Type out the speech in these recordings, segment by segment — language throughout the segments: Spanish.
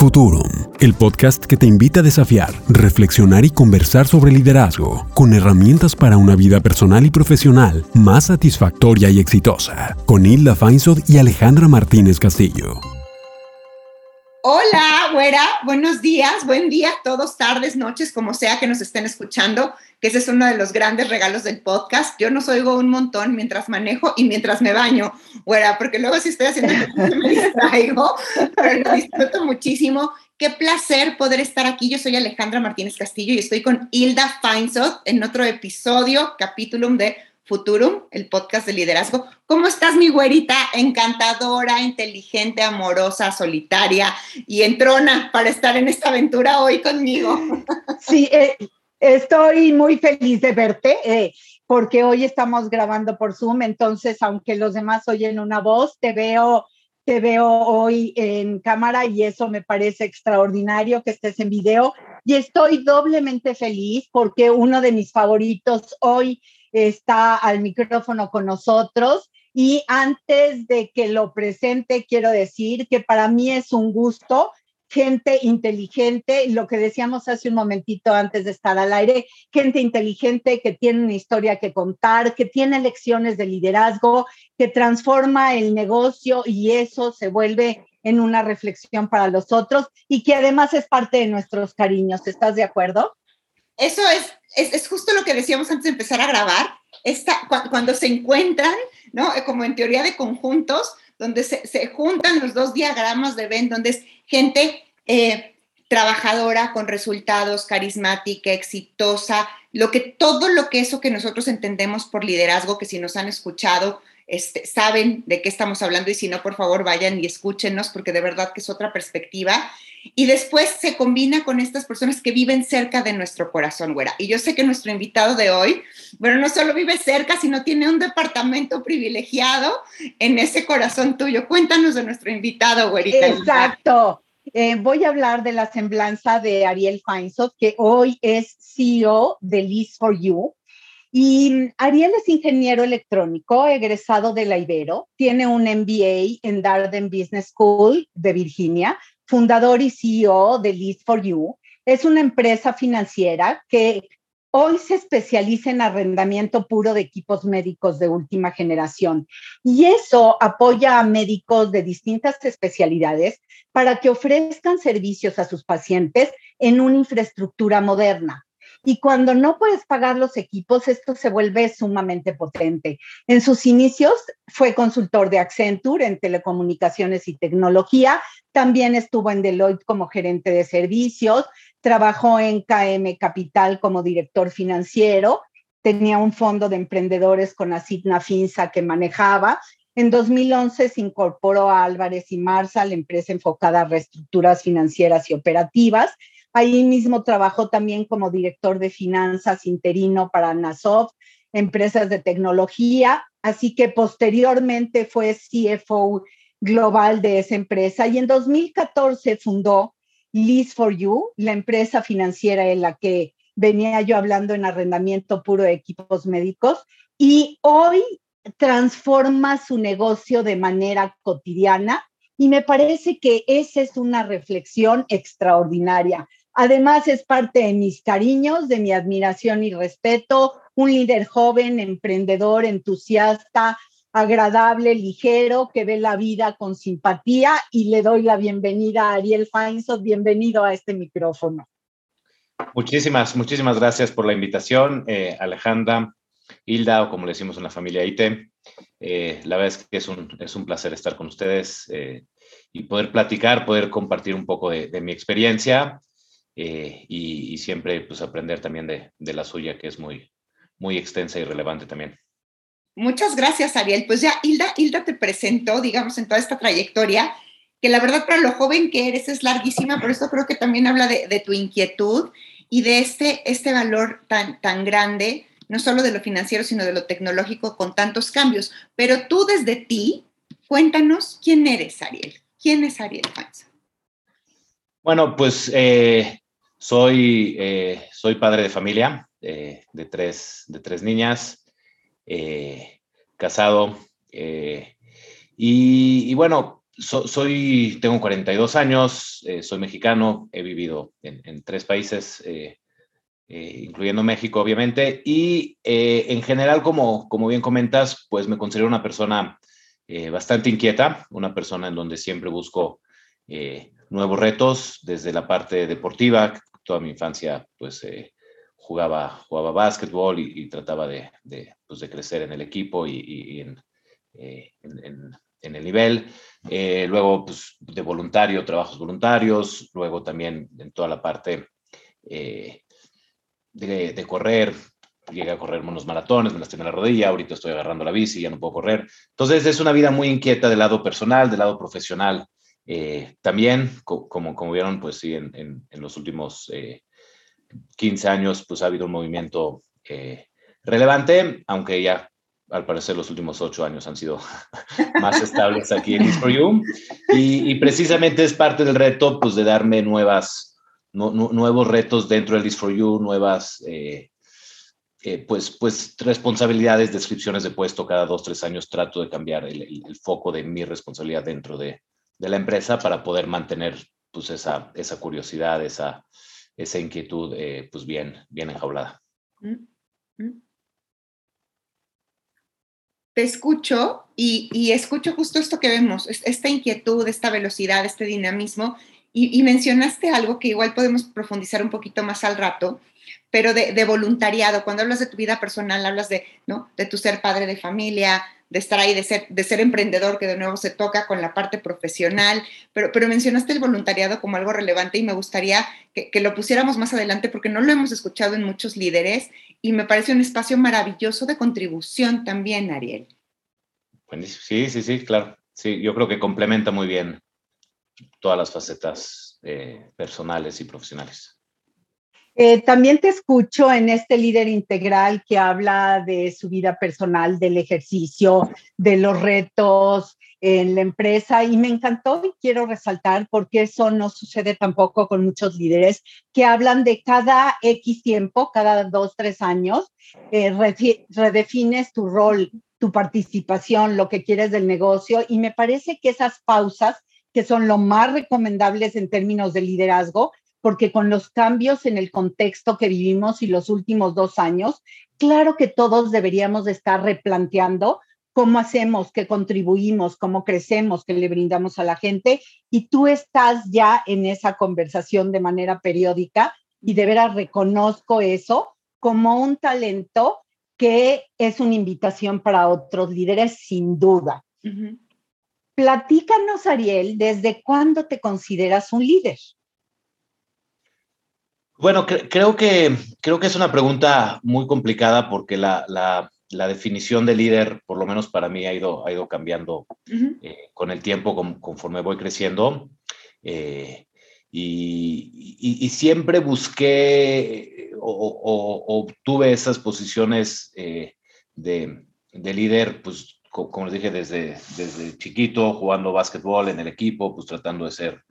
Futurum, el podcast que te invita a desafiar, reflexionar y conversar sobre liderazgo, con herramientas para una vida personal y profesional más satisfactoria y exitosa, con Hilda Feinsod y Alejandra Martínez Castillo. Hola, güera, buenos días, buen día, todos, tardes, noches, como sea que nos estén escuchando, que ese es uno de los grandes regalos del podcast. Yo nos oigo un montón mientras manejo y mientras me baño, güera, porque luego si estoy haciendo me distraigo, pero lo disfruto muchísimo. Qué placer poder estar aquí. Yo soy Alejandra Martínez Castillo y estoy con Hilda Feinsod en otro episodio, capítulo de Futurum, el podcast de liderazgo. ¿Cómo estás, mi güerita? Encantadora, inteligente, amorosa, solitaria y entrona para estar en esta aventura hoy conmigo. Sí, eh, estoy muy feliz de verte. Eh, porque hoy estamos grabando por Zoom, entonces aunque los demás oyen una voz, te veo te veo hoy en cámara y eso me parece extraordinario que estés en video y estoy doblemente feliz porque uno de mis favoritos hoy está al micrófono con nosotros. Y antes de que lo presente, quiero decir que para mí es un gusto, gente inteligente, lo que decíamos hace un momentito antes de estar al aire, gente inteligente que tiene una historia que contar, que tiene lecciones de liderazgo, que transforma el negocio y eso se vuelve en una reflexión para los otros y que además es parte de nuestros cariños. ¿Estás de acuerdo? Eso es, es, justo lo que decíamos antes de empezar a grabar, esta, cuando se encuentran, ¿no? Eh, como en teoría de conjuntos, donde se, se juntan los dos diagramas de Venn, donde es gente eh, trabajadora, con resultados, carismática, exitosa, lo que todo lo que eso que nosotros entendemos por liderazgo, que si nos han escuchado, este, saben de qué estamos hablando y si no, por favor, vayan y escúchenos porque de verdad que es otra perspectiva y después se combina con estas personas que viven cerca de nuestro corazón, güera. Y yo sé que nuestro invitado de hoy, bueno, no solo vive cerca, sino tiene un departamento privilegiado en ese corazón tuyo. Cuéntanos de nuestro invitado, güerita. Exacto. Eh, voy a hablar de la semblanza de Ariel Feinsot, que hoy es CEO de List for You. Y Ariel es ingeniero electrónico, egresado de la Ibero, tiene un MBA en Darden Business School de Virginia, fundador y CEO de List for You, es una empresa financiera que hoy se especializa en arrendamiento puro de equipos médicos de última generación. Y eso apoya a médicos de distintas especialidades para que ofrezcan servicios a sus pacientes en una infraestructura moderna. Y cuando no puedes pagar los equipos, esto se vuelve sumamente potente. En sus inicios fue consultor de Accenture en telecomunicaciones y tecnología. También estuvo en Deloitte como gerente de servicios. Trabajó en KM Capital como director financiero. Tenía un fondo de emprendedores con Asigna Finza que manejaba. En 2011 se incorporó a Álvarez y Marza, la empresa enfocada a reestructuras financieras y operativas Ahí mismo trabajó también como director de finanzas interino para Nasoft, empresas de tecnología, así que posteriormente fue CFO global de esa empresa y en 2014 fundó Lease for You, la empresa financiera en la que venía yo hablando en arrendamiento puro de equipos médicos y hoy transforma su negocio de manera cotidiana y me parece que esa es una reflexión extraordinaria. Además, es parte de mis cariños, de mi admiración y respeto, un líder joven, emprendedor, entusiasta, agradable, ligero, que ve la vida con simpatía y le doy la bienvenida a Ariel Feinsot. Bienvenido a este micrófono. Muchísimas, muchísimas gracias por la invitación, eh, Alejandra, Hilda, o como le decimos en la familia ITE. Eh, la verdad es que es un, es un placer estar con ustedes eh, y poder platicar, poder compartir un poco de mi experiencia eh, y, siempre pues aprender también de, de, la suya, que es muy, muy extensa y relevante también. Muchas gracias, Ariel. Pues ya Hilda, Hilda te presentó, digamos, en toda esta trayectoria, que la verdad para lo joven que eres es larguísima, pero esto creo que también habla de, de tu inquietud y de este, este valor tan, tan grande, no solo de lo financiero, sino de lo tecnológico con tantos cambios. Pero tú desde ti, cuéntanos quién eres, Ariel. ¿Quién es Ariel Fanza? Bueno, pues eh, soy, eh, soy padre de familia eh, de, tres, de tres niñas, casado. Y, bueno, soy, tengo 42 años, soy mexicano, he vivido en, tres países, incluyendo México, obviamente, y en general, como, como bien comentas, pues me considero una persona bastante inquieta, una persona en donde siempre busco nuevos retos desde la parte deportiva. Toda mi infancia, pues, jugaba, jugaba básquetbol y, trataba de, de, pues, de, crecer en el equipo y, eh, en, en, en, el nivel. Eh, luego, pues, de voluntario, trabajos voluntarios. Luego también en toda la parte eh, de, de, correr. Llegué a correr unos maratones, me lastimé la rodilla, ahorita estoy agarrando la bici, ya no puedo correr. Entonces es una vida muy inquieta del lado personal, del lado profesional. También, como, como vieron, pues sí, en, en los últimos 15 años, pues ha habido un movimiento eh, relevante, aunque ya al parecer los últimos 8 años han sido más estables aquí en East You. Y, precisamente es parte del reto, pues de darme nuevas, nuevos retos dentro del East for You, nuevas, eh, eh, pues, pues responsabilidades, descripciones de puesto cada dos, tres años. Trato de cambiar el, el, foco de mi responsabilidad dentro de, de, la empresa para poder mantener pues esa, esa curiosidad, esa, esa inquietud eh, pues bien, bien enjaulada. Mm, mm. Te escucho y, escucho justo esto que vemos, esta inquietud, esta velocidad, este dinamismo, y, mencionaste algo que igual podemos profundizar un poquito más al rato, pero de, de, voluntariado, cuando hablas de tu vida personal, hablas de, ¿no? de tu ser padre de familia, de estar ahí, de ser, de ser emprendedor, que de nuevo se toca con la parte profesional, pero, pero mencionaste el voluntariado como algo relevante y me gustaría que, que, lo pusiéramos más adelante porque no lo hemos escuchado en muchos líderes y me parece un espacio maravilloso de contribución también, Ariel. Sí, sí, sí, claro. Sí, yo creo que complementa muy bien todas las facetas eh, personales y profesionales. Eh, también te escucho en este líder integral que habla de su vida personal, del ejercicio, de los retos en la empresa y me encantó y quiero resaltar porque eso no sucede tampoco con muchos líderes que hablan de cada X tiempo, cada dos, tres años, eh, redefines tu rol, tu participación, lo que quieres del negocio y me parece que esas pausas que son lo más recomendables en términos de liderazgo, porque con los cambios en el contexto que vivimos y los últimos dos años, claro que todos deberíamos estar replanteando cómo hacemos, qué contribuimos, cómo crecemos, qué le brindamos a la gente. Y tú estás ya en esa conversación de manera periódica y de veras reconozco eso como un talento que es una invitación para otros líderes, sin duda. Platícanos, Ariel, ¿desde cuándo te consideras un líder? Bueno, creo, que, creo que es una pregunta muy complicada porque la, la, la, definición de líder, por lo menos para mí, ha ido, ha ido cambiando eh, con el tiempo conforme voy creciendo. Eh, y, y, siempre busqué o, obtuve esas posiciones eh, de, de, líder, pues como les dije, desde, desde chiquito, jugando básquetbol en el equipo, pues tratando de ser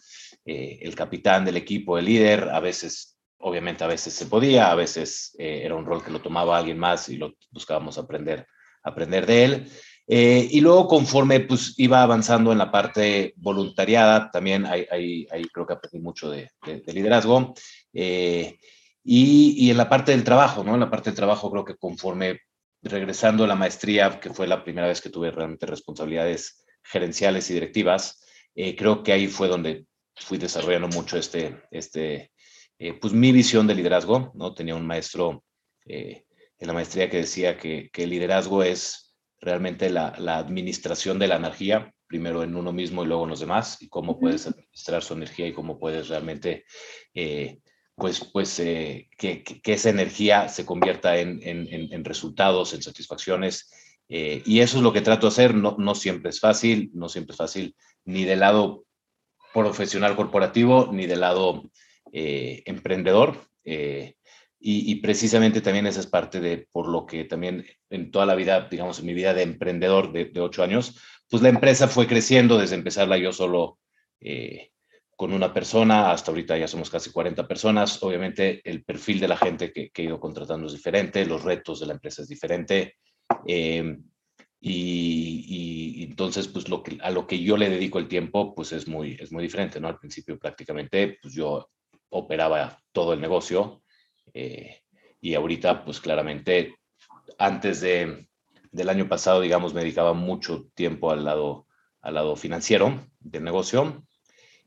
el capitán del equipo, el líder, a veces obviamente a veces se podía, a veces eh, era un rol que lo tomaba alguien más y lo buscábamos aprender, aprender de él. Eh, y luego conforme pues iba avanzando en la parte voluntariada, también ahí, ahí, creo que aprendí mucho de, liderazgo. Eh, y, y, en la parte del trabajo, ¿no? En la parte del trabajo creo que conforme regresando a la maestría, que fue la primera vez que tuve realmente responsabilidades gerenciales y directivas, creo que ahí fue donde fui desarrollando mucho este, este, eh, pues mi visión de liderazgo, ¿no? Tenía un maestro eh, en la maestría que decía que, que el liderazgo es realmente la, la, administración de la energía, primero en uno mismo y luego en los demás, y cómo puedes administrar su energía y cómo puedes realmente, eh, pues, pues que, que, esa energía se convierta en, en, en resultados, en satisfacciones. y eso es lo que trato de hacer, no, no siempre es fácil, no siempre es fácil ni del lado profesional corporativo, ni del lado eh, emprendedor. Eh, y, precisamente también esa es parte de por lo que también en toda la vida, digamos, en mi vida de emprendedor de, ocho años, pues la empresa fue creciendo desde empezarla yo solo eh, con una persona, hasta ahorita ya somos casi 40 personas. Obviamente el perfil de la gente que, he ido contratando es diferente, los retos de la empresa es diferente. y, entonces, pues lo que, a lo que yo le dedico el tiempo, pues es muy, es muy diferente, ¿no? Al principio prácticamente, pues yo operaba todo el negocio eh, y ahorita, pues claramente, antes de, del año pasado, digamos, me dedicaba mucho tiempo al lado, al lado financiero del negocio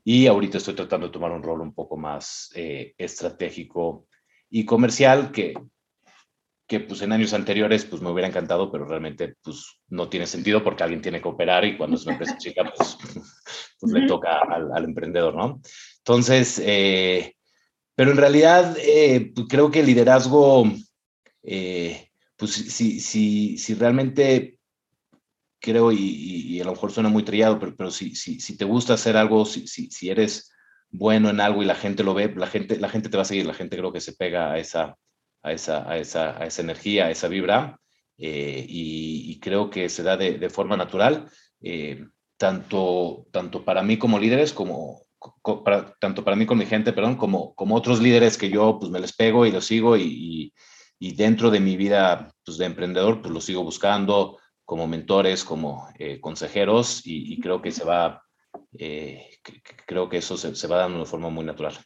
y ahorita estoy tratando de tomar un rol un poco más eh, estratégico y comercial que, que pues en años anteriores pues me hubiera encantado, pero realmente pues no tiene sentido porque alguien tiene que operar y cuando es una empresa chica pues, pues le toca al, emprendedor, ¿no? Entonces, eh, pero en realidad eh, pues, creo que el liderazgo, eh, pues si, si, si realmente creo, y, y, a lo mejor suena muy trillado, pero, pero si, si, si te gusta hacer algo, si, si, si eres bueno en algo y la gente lo ve, la gente, la gente te va a seguir, la gente creo que se pega a esa, a esa, a esa, a esa energía, a esa vibra, eh, y, creo que se da de, de forma natural, eh, tanto, tanto para mí como líderes, como, para, tanto para mí con mi gente, perdón, como, como otros líderes que yo pues me les pego y los sigo y, y, dentro de mi vida pues, de emprendedor pues los sigo buscando como mentores, como eh, consejeros y, creo que se va, creo que eso se, se va dando de forma muy natural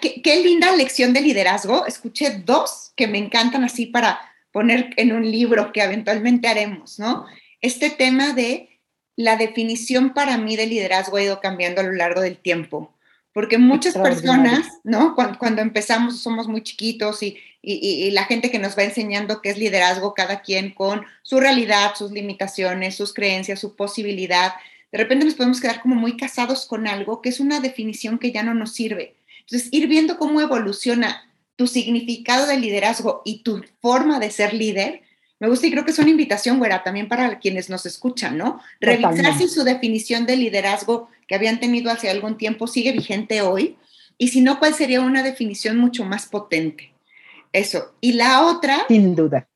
qué, linda lección de liderazgo. Escuché dos que me encantan así para poner en un libro que eventualmente haremos, ¿no? Este tema de la definición para mí de liderazgo ha ido cambiando a lo largo del tiempo, porque muchas personas, ¿no? Cuando, empezamos somos muy chiquitos y, y, la gente que nos va enseñando qué es liderazgo, cada quien con su realidad, sus limitaciones, sus creencias, su posibilidad, de repente nos podemos quedar como muy casados con algo que es una definición que ya no nos sirve. Entonces, ir viendo cómo evoluciona tu significado de liderazgo y tu forma de ser líder, me gusta y creo que es una invitación, güera, también para quienes nos escuchan, ¿no? Revisar si su definición de liderazgo que habían tenido hace algún tiempo sigue vigente hoy y si no, cuál sería una definición mucho más potente. Eso. Y la otra. Sin duda.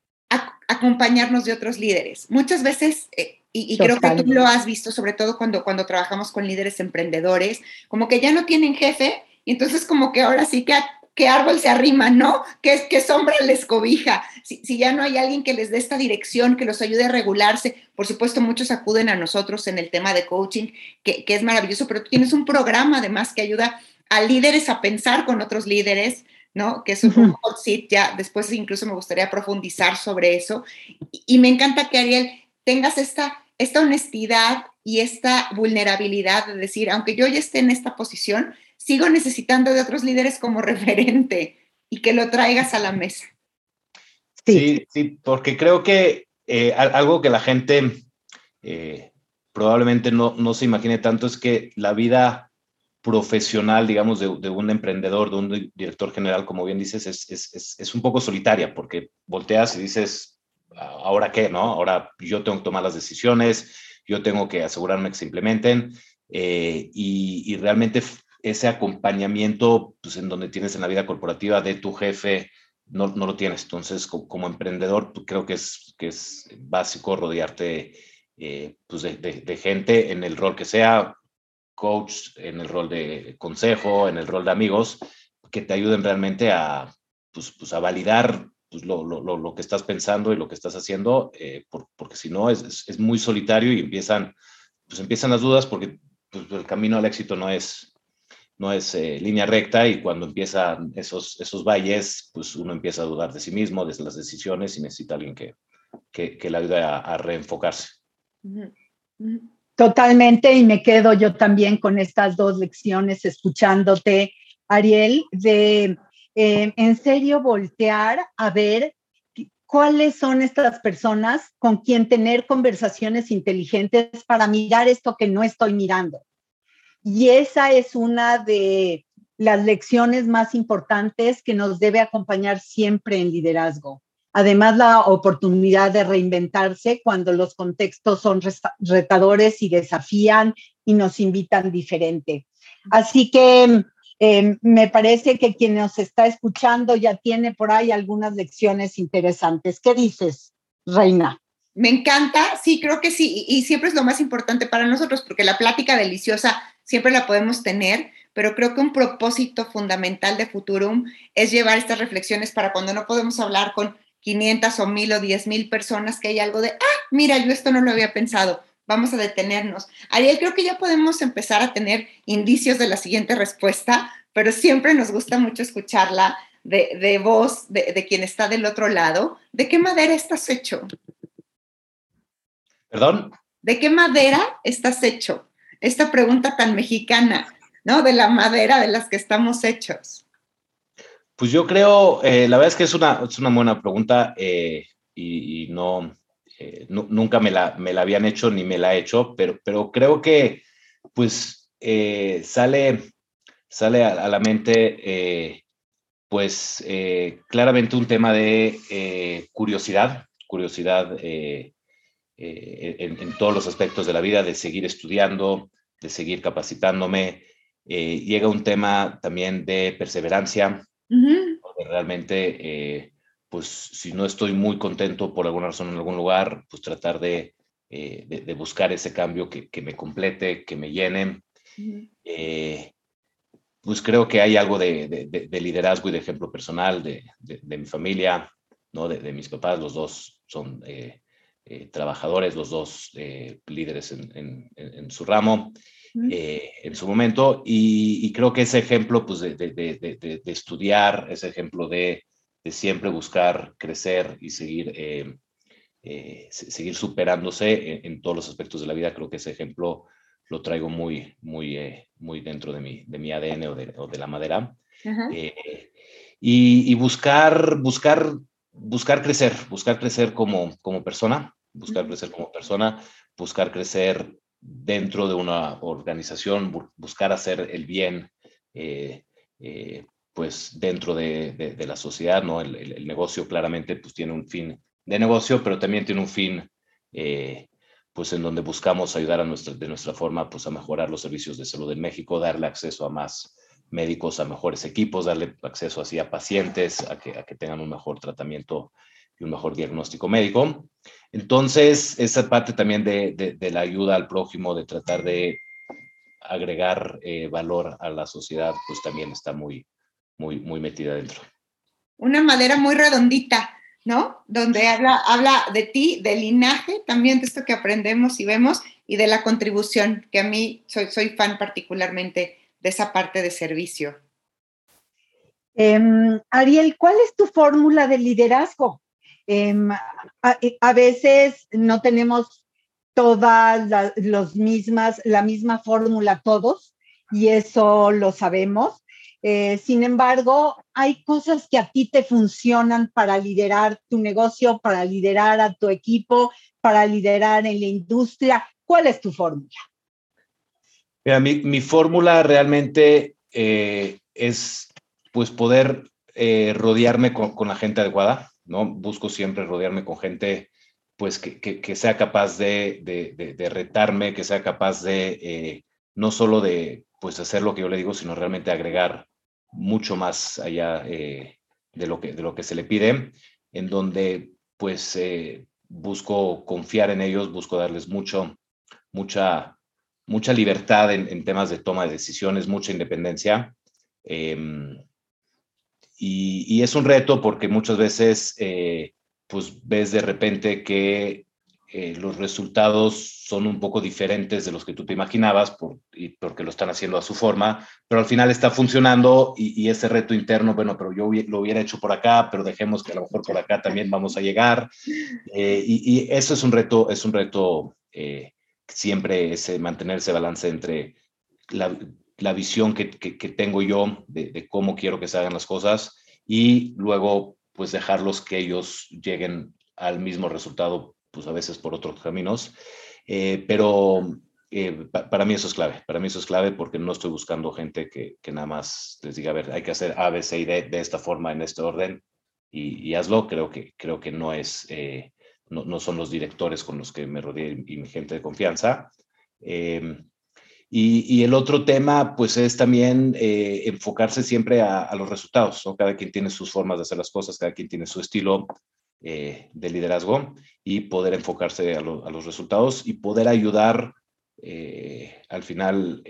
acompañarnos de otros líderes. Muchas veces, eh, y, creo que tú lo has visto, sobre todo cuando, cuando trabajamos con líderes emprendedores, como que ya no tienen jefe y entonces como que ahora sí que qué árbol se arrima, ¿no? ¿Qué, qué sombra les cobija? Si, si, ya no hay alguien que les dé esta dirección, que los ayude a regularse, por supuesto muchos acuden a nosotros en el tema de coaching, que, que es maravilloso, pero tú tienes un programa además que ayuda a líderes a pensar con otros líderes, ¿no? Que es un hot seat, ya después incluso me gustaría profundizar sobre eso. Y, y me encanta que Ariel tengas esta, esta honestidad y esta vulnerabilidad de decir, aunque yo ya esté en esta posición, sigo necesitando de otros líderes como referente y que lo traigas a la mesa. Sí, sí, porque creo que eh, algo que la gente eh, probablemente no, no, se imagine tanto es que la vida profesional, digamos, de, un emprendedor, de un director general, como bien dices, es, es, es, un poco solitaria, porque volteas y dices, ¿ahora qué? ¿No? Ahora yo tengo que tomar las decisiones, yo tengo que asegurarme que se implementen, eh, y, y, realmente ese acompañamiento, pues en donde tienes en la vida corporativa de tu jefe, no, no lo tienes. Entonces, como, emprendedor, pues, creo que es, que es básico rodearte eh, pues de, gente en el rol que sea, coach, en el rol de consejo, en el rol de amigos, que te ayuden realmente a, pues, pues a validar pues, lo, lo, lo, que estás pensando y lo que estás haciendo, eh, porque si no es, es, muy solitario y empiezan, pues empiezan las dudas porque pues, el camino al éxito no es, no es eh, línea recta y cuando empiezan esos, esos valles, pues uno empieza a dudar de sí mismo, de las decisiones y necesita alguien que, que, que le ayude a, reenfocarse. Totalmente, y me quedo yo también con estas dos lecciones escuchándote, Ariel, de eh, en serio voltear a ver cuáles son estas personas con quien tener conversaciones inteligentes para mirar esto que no estoy mirando y esa es una de las lecciones más importantes que nos debe acompañar siempre en liderazgo. Además, la oportunidad de reinventarse cuando los contextos son retadores y desafían y nos invitan diferente. Así que em, me parece que quien nos está escuchando ya tiene por ahí algunas lecciones interesantes. ¿Qué dices, Reina? Me encanta, sí, creo que sí, y siempre es lo más importante para nosotros, porque la plática deliciosa siempre la podemos tener, pero creo que un propósito fundamental de Futurum es llevar estas reflexiones para cuando no podemos hablar con 500 o 1000 o 10 mil personas que hay algo de, ah, mira, yo esto no lo había pensado, vamos a detenernos. Ariel, creo que ya podemos empezar a tener indicios de la siguiente respuesta, pero siempre nos gusta mucho escucharla de, voz de, de, quien está del otro lado. ¿De qué madera estás hecho? ¿Perdón? ¿De qué madera estás hecho? Esta pregunta tan mexicana, ¿no? De la madera de las que estamos hechos. Pues yo creo, eh, la verdad es que es una, es una buena pregunta eh, y, no, eh, nunca me la, me la habían hecho ni me la he hecho, pero, pero creo que pues sale, sale a, la mente pues claramente un tema de curiosidad, curiosidad en, en, todos los aspectos de la vida, de seguir estudiando, de seguir capacitándome. llega un tema también de perseverancia, realmente, eh, pues si no estoy muy contento por alguna razón en algún lugar, pues tratar de, eh, de, buscar ese cambio que, que, me complete, que me llene. Eh, pues creo que hay algo de, de, liderazgo y de ejemplo personal de, mi familia, ¿no? de, mis papás, los dos son trabajadores, los dos líderes en, en, en, su ramo. Eh, en su momento. Y, creo que ese ejemplo pues, de, de, de, de estudiar, ese ejemplo de, siempre buscar crecer y seguir, eh, eh, seguir superándose en, todos los aspectos de la vida, creo que ese ejemplo lo traigo muy, muy, muy dentro de mi, de mi ADN o de, o de la madera. Y, y, buscar, buscar, buscar crecer, buscar crecer como, como persona, buscar crecer como persona, buscar crecer dentro de una organización, buscar hacer el bien, eh, eh, pues dentro de, la sociedad, ¿no? El, negocio claramente pues tiene un fin de negocio, pero también tiene un fin, eh, pues en donde buscamos ayudar a nuestra, de nuestra forma, pues a mejorar los servicios de salud en México, darle acceso a más médicos, a mejores equipos, darle acceso así a pacientes, a que, a que tengan un mejor tratamiento y un mejor diagnóstico médico. Entonces, esa parte también de, de, la ayuda al prójimo, de tratar de agregar eh, valor a la sociedad, pues también está muy, muy, muy metida dentro. Una madera muy redondita, ¿no? Donde habla, habla de ti, del linaje, también de esto que aprendemos y vemos, y de la contribución, que a mí soy, soy fan particularmente de esa parte de servicio. Em, Ariel, ¿cuál es tu fórmula de liderazgo? Em, a, veces no tenemos todas las mismas, la misma fórmula todos, y eso lo sabemos. Eh, sin embargo, hay cosas que a ti te funcionan para liderar tu negocio, para liderar a tu equipo, para liderar en la industria. ¿Cuál es tu fórmula? mi, fórmula realmente eh, es pues poder eh, rodearme con, la gente adecuada. ¿No? Busco siempre rodearme con gente pues que, sea capaz de, retarme, que sea capaz de eh, no solo de pues hacer lo que yo le digo, sino realmente agregar mucho más allá eh, de, lo que, de lo que se le pide, en donde pues eh, busco confiar en ellos, busco darles mucho, mucha, mucha libertad en, temas de toma de decisiones, mucha independencia. Em, y, es un reto porque muchas veces, eh, pues ves de repente que eh, los resultados son un poco diferentes de los que tú te imaginabas por, y porque lo están haciendo a su forma, pero al final está funcionando y, ese reto interno, bueno, pero yo lo hubiera hecho por acá, pero dejemos que a lo mejor por acá también vamos a llegar. Eh, y, eso es un reto, es un reto siempre ese mantener ese balance entre la, la visión que, que, tengo yo de, de, cómo quiero que se hagan las cosas y luego pues dejarlos que ellos lleguen al mismo resultado, pues a veces por otros caminos. Eh, pero eh, para mí eso es clave, para mí eso es clave porque no estoy buscando gente que, que nada más les diga, a ver, hay que hacer A, B, C y D de esta forma, en este orden, y, y hazlo. Creo que, creo que no es, eh, no, no, son los directores con los que me rodeé y mi gente de confianza. Y, el otro tema, pues, es también eh, enfocarse siempre a, los resultados, ¿no? Cada quien tiene sus formas de hacer las cosas, cada quien tiene su estilo eh, de liderazgo y poder enfocarse a, los resultados y poder ayudar, eh, al final,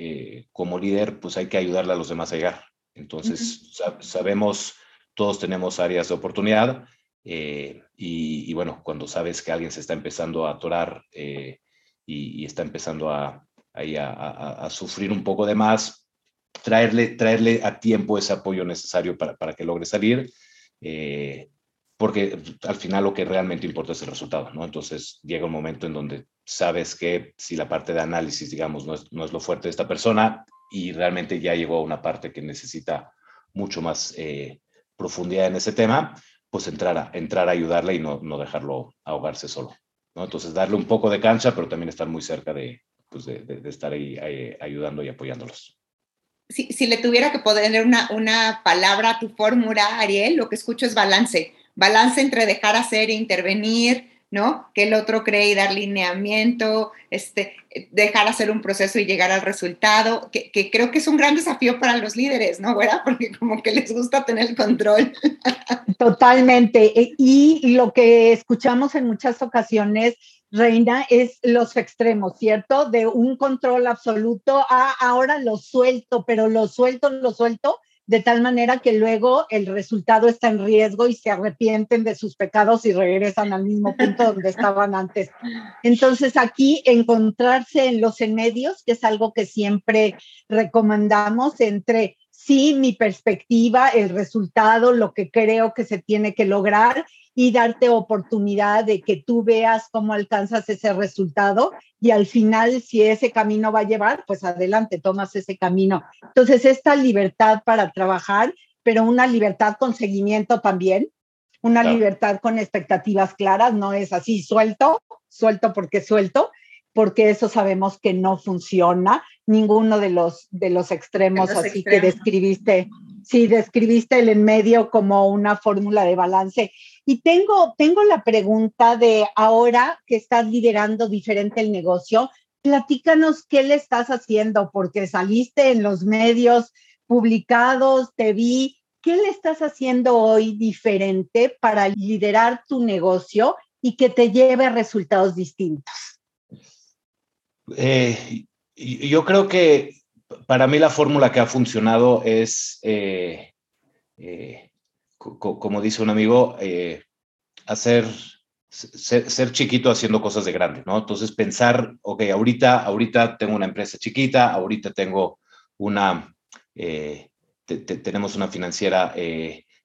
como líder, pues hay que ayudarle a los demás a llegar. Entonces, sabemos, todos tenemos áreas de oportunidad, y, bueno, cuando sabes que alguien se está empezando a atorar y, está empezando a, a, sufrir un poco de más, traerle, traerle a tiempo ese apoyo necesario para, para que logre salir, eh, porque al final lo que realmente importa es el resultado, ¿no? Entonces llega un momento en donde sabes que si la parte de análisis, digamos, no es, no es lo fuerte de esta persona y realmente ya llegó a una parte que necesita mucho más eh, profundidad en ese tema, pues entrar a, entrar a ayudarle y no, no dejarlo ahogarse solo. ¿no? Entonces darle un poco de cancha, pero también estar muy cerca de, pues de, de, estar ahí, ayudando y apoyándolos. Si, si, le tuviera que poner una, una palabra a tu fórmula, Ariel, lo que escucho es balance. Balance entre dejar hacer e intervenir, ¿no? Que el otro cree y dar lineamiento, este, dejar hacer un proceso y llegar al resultado, que, que, creo que es un gran desafío para los líderes, ¿no? ¿verdad? Porque como que les gusta tener el control. Totalmente. E, y lo que escuchamos en muchas ocasiones Reina, es los extremos, ¿cierto? De un control absoluto a ahora lo suelto, pero lo suelto, lo suelto, de tal manera que luego el resultado está en riesgo y se arrepienten de sus pecados y regresan al mismo punto donde estaban antes. Entonces aquí encontrarse en los en medios, que es algo que siempre recomendamos entre sí, mi perspectiva, el resultado, lo que creo que se tiene que lograr y darte oportunidad de que tú veas cómo alcanzas ese resultado y al final si ese camino va a llevar, pues adelante, tomas ese camino. Entonces, esta libertad para trabajar, pero una libertad con seguimiento también, una libertad con expectativas claras, no es así suelto, suelto porque suelto, porque eso sabemos que no funciona, ninguno de los, de los extremos así que describiste, sí, describiste el en medio como una fórmula de balance. Y tengo, tengo la pregunta de ahora que estás liderando diferente el negocio, platícanos qué le estás haciendo, porque saliste en los medios publicados, te vi, ¿qué le estás haciendo hoy diferente para liderar tu negocio y que te lleve a resultados distintos? Eh, yo creo que para mí la fórmula que ha funcionado es, eh, eh, como dice un amigo, hacer, ser, chiquito haciendo cosas de grande, ¿no? Entonces pensar, ok, ahorita, ahorita tengo una empresa chiquita, ahorita tengo una, tenemos una financiera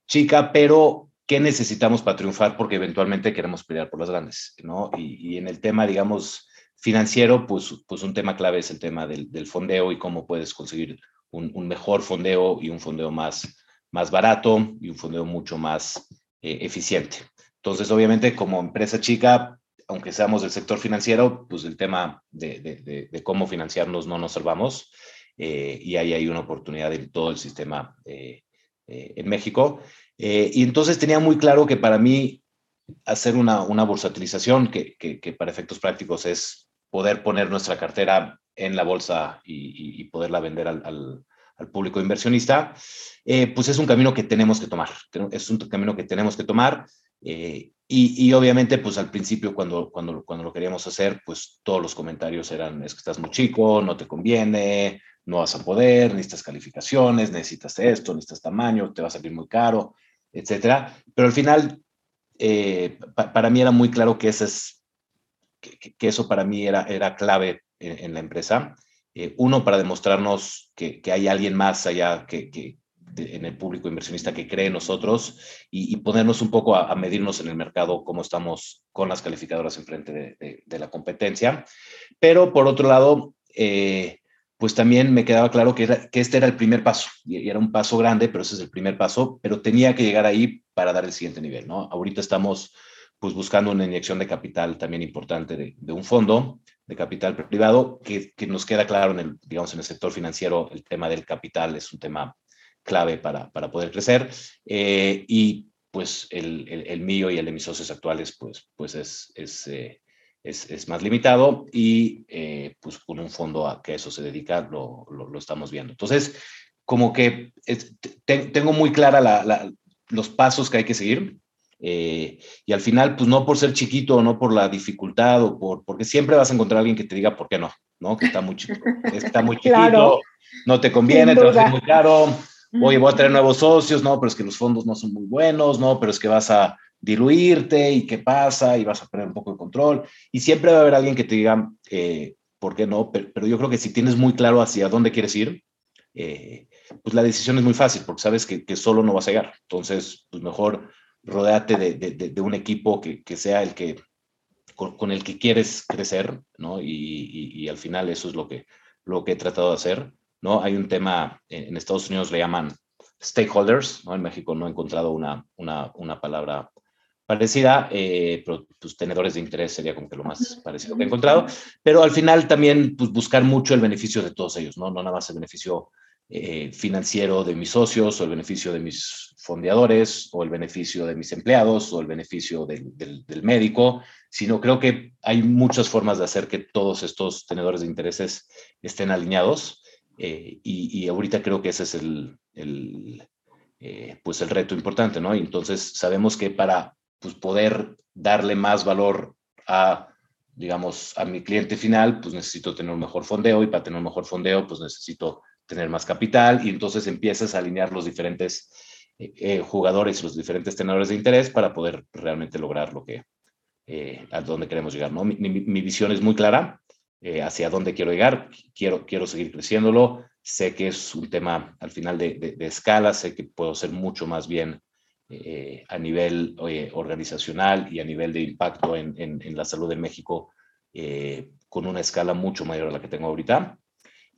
chica, pero ¿qué necesitamos para triunfar? Porque eventualmente queremos pelear por las grandes, ¿no? Y, y en el tema, digamos, financiero, pues, pues un tema clave es el tema del, del fondeo y cómo puedes conseguir un, un, mejor fondeo y un fondeo más, más barato y un fondeo mucho más eh, eficiente. Entonces, obviamente, como empresa chica, aunque seamos del sector financiero, pues el tema de, de, de, cómo financiarnos no nos salvamos eh, y ahí hay una oportunidad en todo el sistema eh, eh en México. Eh, y entonces tenía muy claro que para mí hacer una, una bursatilización, que, que, que, para efectos prácticos es poder poner nuestra cartera en la bolsa y, poderla vender al, público inversionista, eh, pues es un camino que tenemos que tomar, es un camino que tenemos que tomar. Eh, y, obviamente, pues al principio cuando, cuando, cuando lo queríamos hacer, pues todos los comentarios eran, es que estás muy chico, no te conviene, no vas a poder, necesitas calificaciones, necesitas esto, necesitas tamaño, te va a salir muy caro, etcétera. Pero al final, eh, para mí era muy claro que ese es que, eso para mí era, era clave en, la empresa. Eh, uno, para demostrarnos que, que, hay alguien más allá que, que en el público inversionista que cree en nosotros y, ponernos un poco a, medirnos en el mercado cómo estamos con las calificadoras enfrente de, de, la competencia. Pero por otro lado, eh, pues también me quedaba claro que, era, que este era el primer paso y era un paso grande, pero ese es el primer paso, pero tenía que llegar ahí para dar el siguiente nivel, ¿no? Ahorita estamos pues buscando una inyección de capital también importante de, un fondo de capital privado, que, que, nos queda claro en el, digamos, en el sector financiero, el tema del capital es un tema clave para, para poder crecer. Eh, y pues el, el, mío y el de mis socios actuales, pues, pues es, es, eh, es, es, más limitado y eh, pues con un fondo a que eso se dedica, lo, lo, estamos viendo. Entonces, como que tengo muy clara la, la, los pasos que hay que seguir eh, y al final, pues no por ser chiquito o no por la dificultad o por, porque siempre vas a encontrar a alguien que te diga por qué no, ¿no? Que está muy, chico, está muy chiquito, no te conviene, te va a muy caro, oye, voy a tener nuevos socios, no, pero es que los fondos no son muy buenos, no, pero es que vas a, diluirte y qué pasa y vas a perder un poco de control. Y siempre va a haber alguien que te diga, eh, ¿por qué no? Pero, yo creo que si tienes muy claro hacia dónde quieres ir, eh, pues la decisión es muy fácil porque sabes que, que, solo no vas a llegar. Entonces, pues mejor rodeate de, de, de un equipo que, que, sea el que, con, el que quieres crecer, ¿no? Y, y, y, al final eso es lo que, lo que he tratado de hacer, ¿no? Hay un tema, en Estados Unidos le llaman stakeholders, ¿no? En México no he encontrado una, una, una palabra parecida, eh, pero pues, tenedores de interés sería como que lo más parecido que he encontrado, pero al final también pues, buscar mucho el beneficio de todos ellos, ¿no? No nada más el beneficio eh, financiero de mis socios o el beneficio de mis fondeadores o el beneficio de mis empleados o el beneficio del, del, médico, sino creo que hay muchas formas de hacer que todos estos tenedores de intereses estén alineados eh, y, y, ahorita creo que ese es el, el eh, pues el reto importante, ¿no? Y entonces sabemos que para pues, poder darle más valor a, digamos, a mi cliente final, pues necesito tener un mejor fondeo y para tener un mejor fondeo, pues necesito tener más capital y entonces empiezas a alinear los diferentes eh, eh jugadores, los diferentes tenedores de interés para poder realmente lograr lo que, eh, a dónde queremos llegar. Mi, visión es muy clara eh, hacia dónde quiero llegar, quiero, quiero seguir creciéndolo, sé que es un tema al final de, de, escala, sé que puedo ser mucho más bien a nivel organizacional y a nivel de impacto en, en, la salud de México con una escala mucho mayor a la que tengo ahorita.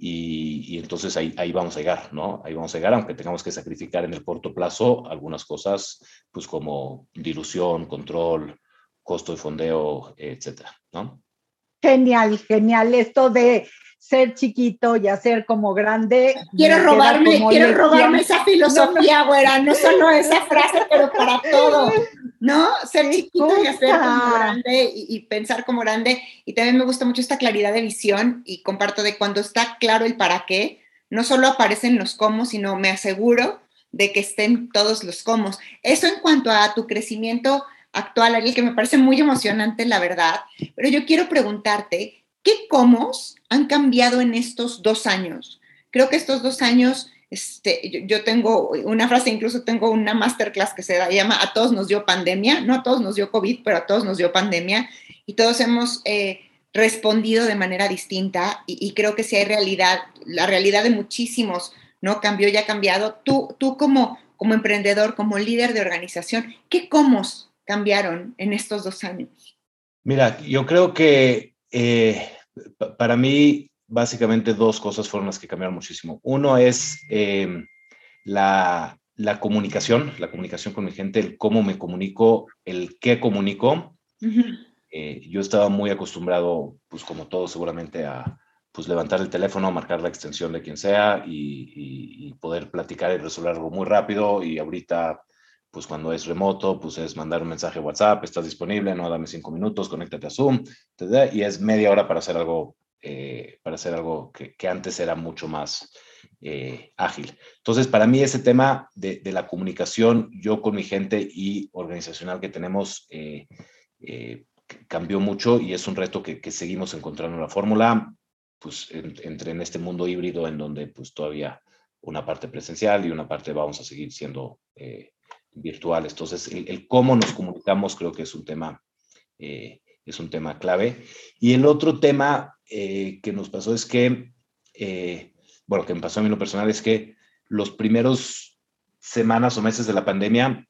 Y, y, entonces ahí, ahí vamos a llegar, ¿no? Ahí vamos a llegar, aunque tengamos que sacrificar en el corto plazo algunas cosas, pues como dilución, control, costo de fondeo, etcétera, ¿no? Genial, genial. Esto de ser chiquito y hacer como grande. Quiero robarme, quiero robarme esa filosofía, no, güera, no solo esa frase, pero para todo, ¿no? Ser chiquito y hacer como grande y, y, pensar como grande. Y también me gusta mucho esta claridad de visión y comparto de cuando está claro el para qué, no solo aparecen los cómo, sino me aseguro de que estén todos los cómo. Eso en cuanto a tu crecimiento actual, Ariel, que me parece muy emocionante, la verdad, pero yo quiero preguntarte, ¿Qué comos han cambiado en estos dos años? Creo que estos dos años, este, yo, tengo una frase, incluso tengo una masterclass que se llama A todos nos dio pandemia, no a todos nos dio COVID, pero a todos nos dio pandemia y todos hemos eh, respondido de manera distinta y, creo que si hay realidad, la realidad de muchísimos, ¿no? Cambió y ha cambiado. Tú, tú como, como emprendedor, como líder de organización, ¿qué comos cambiaron en estos dos años? Mira, yo creo que eh, para mí, básicamente dos cosas fueron las que cambiaron muchísimo. Uno es eh, la, la, comunicación, la comunicación con mi gente, el cómo me comunico, el qué comunico. Uh -huh. eh, yo estaba muy acostumbrado, pues como todos seguramente, a pues levantar el teléfono, marcar la extensión de quien sea y, y, y poder platicar y resolver algo muy rápido. Y ahorita pues cuando es remoto, pues es mandar un mensaje WhatsApp, estás disponible, no, dame cinco minutos, conéctate a Zoom, y es media hora para hacer algo, eh, para hacer algo que, que, antes era mucho más eh, ágil. Entonces, para mí ese tema de, de, la comunicación, yo con mi gente y organizacional que tenemos, eh, eh cambió mucho y es un reto que, que seguimos encontrando la fórmula, pues en, entre en este mundo híbrido en donde pues todavía una parte presencial y una parte vamos a seguir siendo eh, virtuales. Entonces, el, el, cómo nos comunicamos creo que es un tema, eh, es un tema clave. Y el otro tema eh, que nos pasó es que, eh, bueno, que me pasó a mí lo personal es que los primeros semanas o meses de la pandemia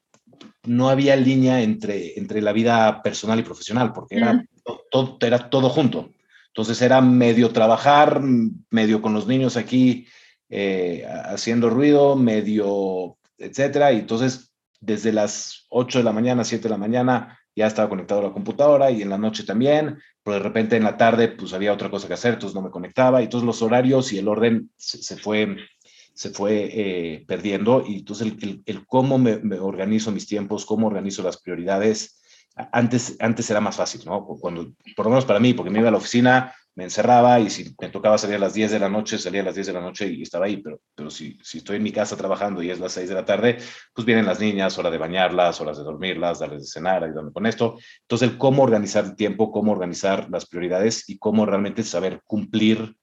no había línea entre, entre la vida personal y profesional, porque era, mm. todo, era todo junto. Entonces era medio trabajar, medio con los niños aquí eh, haciendo ruido, medio, etcétera. Y entonces desde las 8 de la mañana, 7 de la mañana, ya estaba conectado a la computadora y en la noche también, pero de repente en la tarde pues había otra cosa que hacer, entonces no me conectaba y todos los horarios y el orden se, fue, se fue eh, perdiendo y entonces el, el, el cómo me, me, organizo mis tiempos, cómo organizo las prioridades, antes, antes era más fácil, ¿no? Cuando, por lo menos para mí, porque me iba a la oficina, me encerraba y si me tocaba salir a las 10 de la noche, salía a las 10 de la noche y estaba ahí, pero, pero si, si estoy en mi casa trabajando y es las 6 de la tarde, pues vienen las niñas, hora de bañarlas, horas de dormirlas, darles de cenar, ayudarme con esto. Entonces, el cómo organizar el tiempo, cómo organizar las prioridades y cómo realmente saber cumplir,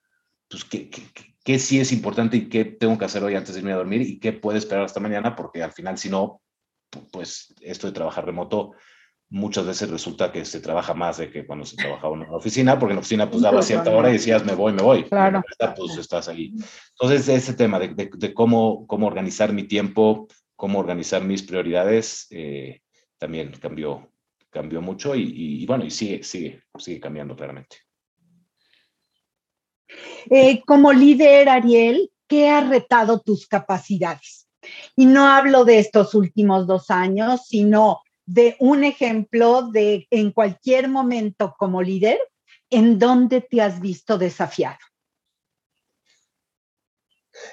pues, qué, qué, qué sí es importante y qué tengo que hacer hoy antes de irme a dormir y qué puede esperar hasta mañana, porque al final, si no, pues esto de trabajar remoto muchas veces resulta que se trabaja más de que cuando se trabajaba en una oficina, porque en la oficina pues daba cierta hora y decías me voy, me voy. Claro. pues estás ahí. Entonces ese tema de, de, cómo, cómo organizar mi tiempo, cómo organizar mis prioridades, eh, también cambió, cambió mucho y, y, bueno, y sigue, sigue, sigue cambiando claramente. Eh, como líder, Ariel, ¿qué ha retado tus capacidades? Y no hablo de estos últimos dos años, sino de un ejemplo de en cualquier momento como líder, en dónde te has visto desafiado.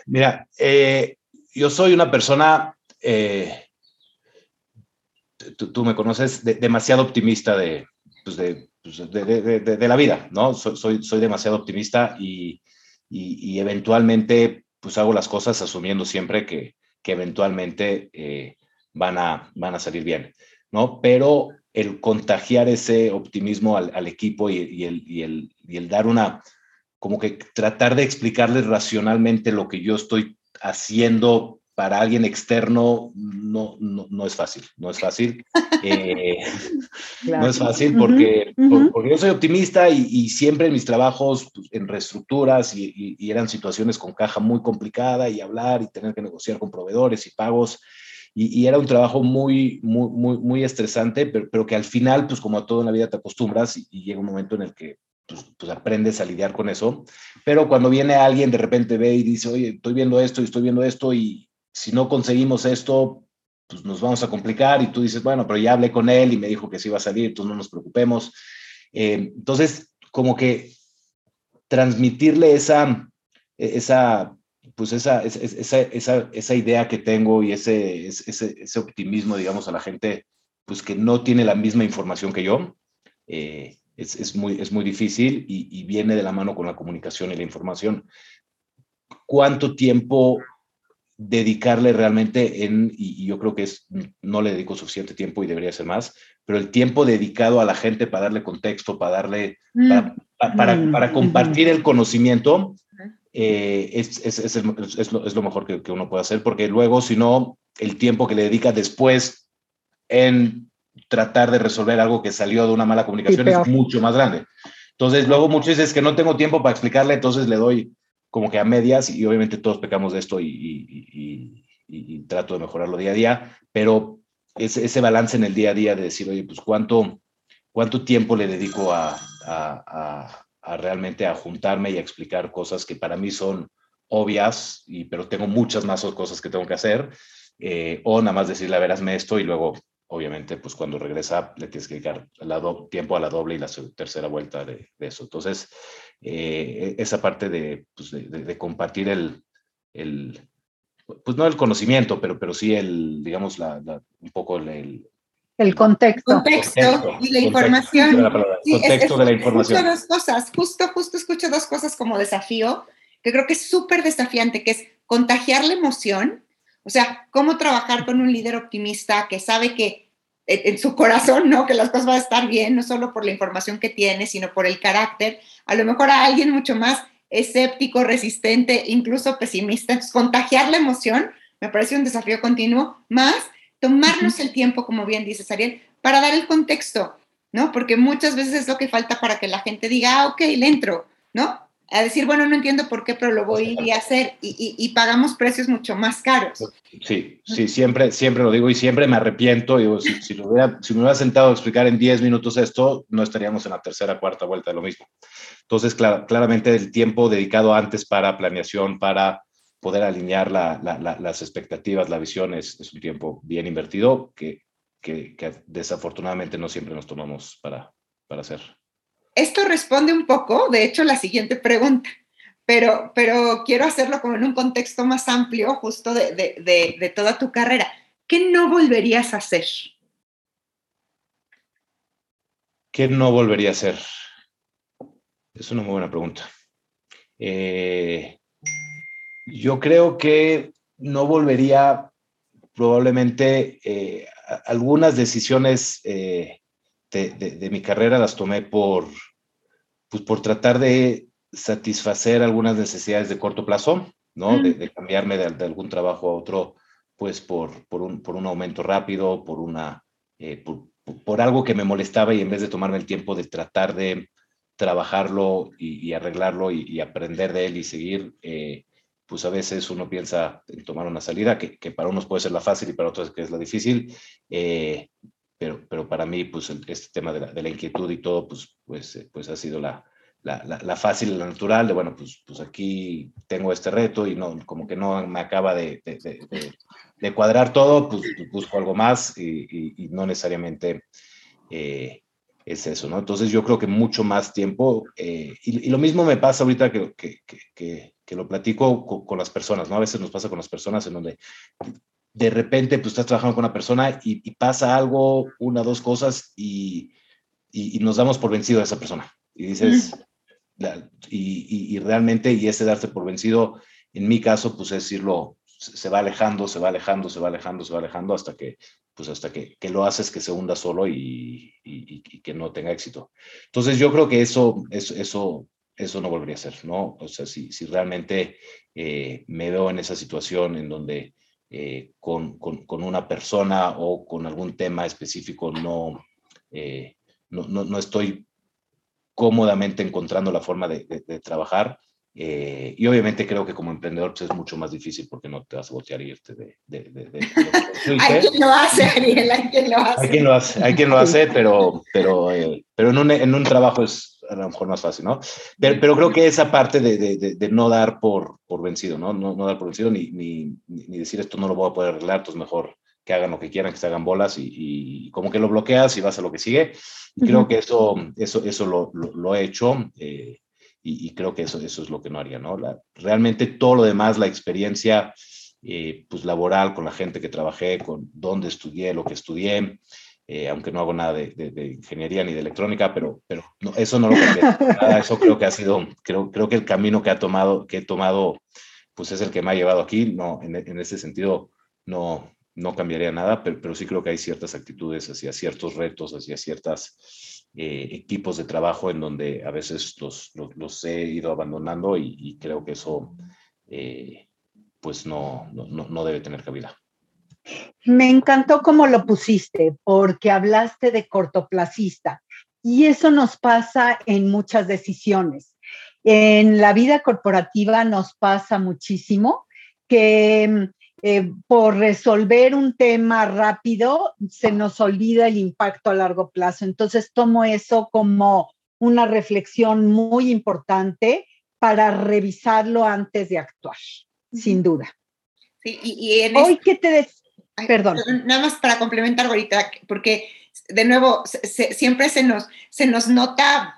Mira, eh, yo soy una persona, eh, tú, me conoces, demasiado optimista pues pues de, de, la vida, ¿no? Soy, soy, demasiado optimista y, y, eventualmente pues hago las cosas asumiendo siempre que, que eventualmente eh, van, a, van a salir bien. ¿No? Pero el contagiar ese optimismo al, equipo y, el, y, el, y, el, dar una, como que tratar de explicarles racionalmente lo que yo estoy haciendo para alguien externo, no, no, no es fácil, no es fácil. Eh, no es fácil porque, porque yo soy optimista y, siempre en mis trabajos pues, en reestructuras y eran situaciones con caja muy complicada y hablar y tener que negociar con proveedores y pagos y, era un trabajo muy, muy, muy, muy estresante, pero, pero, que al final, pues como a todo en la vida te acostumbras y, llega un momento en el que pues, pues, aprendes a lidiar con eso. Pero cuando viene alguien, de repente ve y dice, oye, estoy viendo esto y estoy viendo esto y si no conseguimos esto, pues nos vamos a complicar y tú dices, bueno, pero ya hablé con él y me dijo que sí iba a salir, entonces no nos preocupemos. Eh, entonces, como que transmitirle esa, esa pues esa, esa, esa, esa, idea que tengo y ese, ese, ese, optimismo, digamos, a la gente, pues que no tiene la misma información que yo, eh, es, es, muy, es muy difícil y, y, viene de la mano con la comunicación y la información. ¿Cuánto tiempo dedicarle realmente en, y, yo creo que es, no le dedico suficiente tiempo y debería ser más, pero el tiempo dedicado a la gente para darle contexto, para darle, para, mm. para, para, mm. compartir el conocimiento, eh, es, es, es, lo, es, lo, mejor que, que, uno puede hacer, porque luego, si no, el tiempo que le dedica después en tratar de resolver algo que salió de una mala comunicación es mucho más grande. Entonces, luego muchos dicen que no tengo tiempo para explicarle, entonces le doy como que a medias y obviamente todos pecamos de esto y, y, y, y trato de mejorarlo día a día, pero ese, ese, balance en el día a día de decir, oye, pues cuánto, cuánto tiempo le dedico a, a a realmente a juntarme y a explicar cosas que para mí son obvias, y, pero tengo muchas más cosas que tengo que hacer, eh, o nada más decirle, a ver, hazme esto y luego, obviamente, pues cuando regresa le tienes que dedicar tiempo a la doble y la tercera vuelta de, eso. Entonces, eh, esa parte de, pues de, compartir el, el, pues no el conocimiento, pero, pero sí el, digamos, la, un poco el, el contexto. Contexto, y la información. contexto de la información. Escucho dos cosas, justo, justo escucho dos cosas como desafío, que creo que es súper desafiante, que es contagiar la emoción, o sea, cómo trabajar con un líder optimista que sabe que en su corazón, ¿no? Que las cosas van a estar bien, no solo por la información que tiene, sino por el carácter. A lo mejor a alguien mucho más escéptico, resistente, incluso pesimista. Entonces, contagiar la emoción me parece un desafío continuo, más tomarnos el tiempo, como bien dices, Ariel, para dar el contexto, ¿no? Porque muchas veces es lo que falta para que la gente diga, ah, ok, le entro, ¿no? A decir, bueno, no entiendo por qué, pero lo voy a hacer y, pagamos precios mucho más caros. Sí, sí, siempre, siempre lo digo y siempre me arrepiento. Digo, si, si, me hubiera sentado a explicar en 10 minutos esto, no estaríamos en la tercera, cuarta vuelta de lo mismo. Entonces, claramente el tiempo dedicado antes para planeación, para poder alinear las expectativas, la visión es, un tiempo bien invertido que, que, desafortunadamente no siempre nos tomamos para, para hacer. Esto responde un poco, de hecho, la siguiente pregunta, pero, pero quiero hacerlo como en un contexto más amplio, justo de, de, de toda tu carrera. ¿Qué no volverías a hacer? ¿Qué no volvería a hacer? Es una muy buena pregunta. Eh, yo creo que no volvería probablemente eh, algunas decisiones eh, de, mi carrera las tomé por, pues por tratar de satisfacer algunas necesidades de corto plazo, ¿no? De, cambiarme de, algún trabajo a otro pues por, por, un, por un aumento rápido, por, una, eh, por, algo que me molestaba y en vez de tomarme el tiempo de tratar de trabajarlo y, arreglarlo y, aprender de él y seguir, eh, pues a veces uno piensa en tomar una salida que, que, para unos puede ser la fácil y para otros que es la difícil, eh, pero, pero para mí pues este tema de la, la, inquietud y todo pues, pues, pues ha sido la, la, la, fácil, la natural, de bueno, pues, pues aquí tengo este reto y no, como que no me acaba de, de, cuadrar todo, pues, pues, busco algo más y, y, no necesariamente eh, es eso, ¿no? Entonces yo creo que mucho más tiempo, eh, y, y, lo mismo me pasa ahorita que, que, que, que lo platico con, con, las personas, ¿no? A veces nos pasa con las personas en donde de repente pues estás trabajando con una persona y, y pasa algo, una, dos cosas y, y, nos damos por vencido a esa persona. Y dices, y, realmente, y ese darse por vencido, en mi caso, pues es decirlo, se va alejando, se va alejando, se va alejando, se va alejando hasta que, pues hasta que, que lo haces que se hunda solo y, y, que no tenga éxito. Entonces yo creo que eso, eso, eso, no volvería a ser, ¿no? O sea, si, si realmente eh, me veo en esa situación en donde eh, con, con, con, una persona o con algún tema específico no, eh, no, no, no estoy cómodamente encontrando la forma de, trabajar. Eh, y obviamente creo que como emprendedor pues, es mucho más difícil porque no te vas a voltear y irte de... hay quien lo hace, Ariel, hay quien lo hace. Hay quien lo hace, hay quien lo hace pero, pero, eh, pero en, un, en un trabajo es a lo mejor más fácil, ¿no? Pero, pero creo que esa parte de, de, de, no dar por, por vencido, ¿no? ¿no? No dar por vencido ni, ni, ni decir esto no lo voy a poder arreglar, entonces mejor que hagan lo que quieran, que se hagan bolas y, y como que lo bloqueas y vas a lo que sigue. Creo que eso, eso, eso lo, lo, he hecho eh, y, y, creo que eso, eso es lo que no haría, ¿no? La, realmente todo lo demás, la experiencia eh, pues laboral con la gente que trabajé, con dónde estudié, lo que estudié, eh, aunque no hago nada de, de, ingeniería ni de electrónica, pero, pero no, eso no lo cambié. eso creo que ha sido, creo, creo que el camino que, ha tomado, que he tomado, pues es el que me ha llevado aquí, no, en, en ese sentido, no, no cambiaría nada, pero, pero, sí creo que hay ciertas actitudes hacia ciertos retos, hacia ciertos eh, equipos de trabajo en donde a veces los, los, he ido abandonando y, creo que eso eh, pues no, no, no debe tener cabida. Me encantó cómo lo pusiste, porque hablaste de cortoplacista y eso nos pasa en muchas decisiones. En la vida corporativa nos pasa muchísimo que eh, por resolver un tema rápido, se nos olvida el impacto a largo plazo. Entonces, tomo eso como una reflexión muy importante para revisarlo antes de actuar, sin duda. Sí, y, en Hoy, ¿qué te Perdón. Nada más para complementar ahorita, porque de nuevo, siempre se nos, se nos nota